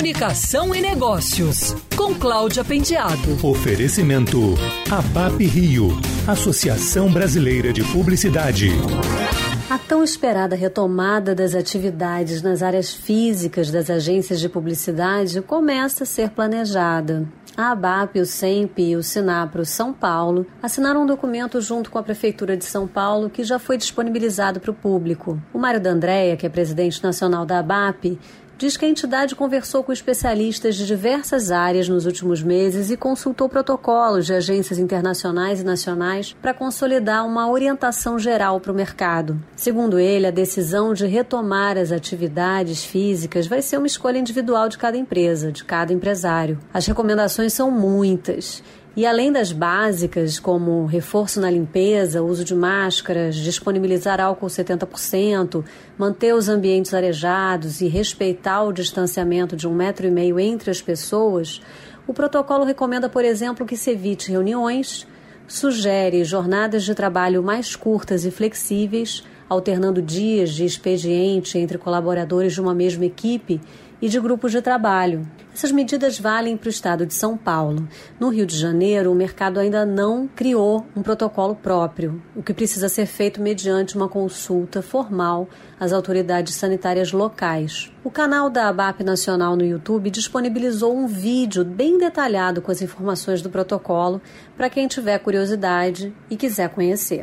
Comunicação e Negócios, com Cláudia Pendiado. Oferecimento ABAP Rio, Associação Brasileira de Publicidade. A tão esperada retomada das atividades nas áreas físicas das agências de publicidade começa a ser planejada. A ABAP, o SEMP e o Sinapro São Paulo assinaram um documento junto com a Prefeitura de São Paulo que já foi disponibilizado para o público. O Mário D'Andrea, que é presidente nacional da ABAP, diz que a entidade conversou com especialistas de diversas áreas nos últimos meses e consultou protocolos de agências internacionais e nacionais para consolidar uma orientação geral para o mercado. Segundo ele, a decisão de retomar as atividades físicas vai ser uma escolha individual de cada empresa, de cada empresário. As recomendações são muitas e além das básicas, como reforço na limpeza, uso de máscaras, disponibilizar álcool 70%, manter os ambientes arejados e respeitar o distanciamento de um metro e meio entre as pessoas, o protocolo recomenda, por exemplo, que se evite reuniões, sugere jornadas de trabalho mais curtas e flexíveis, alternando dias de expediente entre colaboradores de uma mesma equipe e de grupos de trabalho. Essas medidas valem para o estado de São Paulo. No Rio de Janeiro, o mercado ainda não criou um protocolo próprio, o que precisa ser feito mediante uma consulta formal às autoridades sanitárias locais. O canal da ABAP Nacional no YouTube disponibilizou um vídeo bem detalhado com as informações do protocolo para quem tiver curiosidade e quiser conhecer.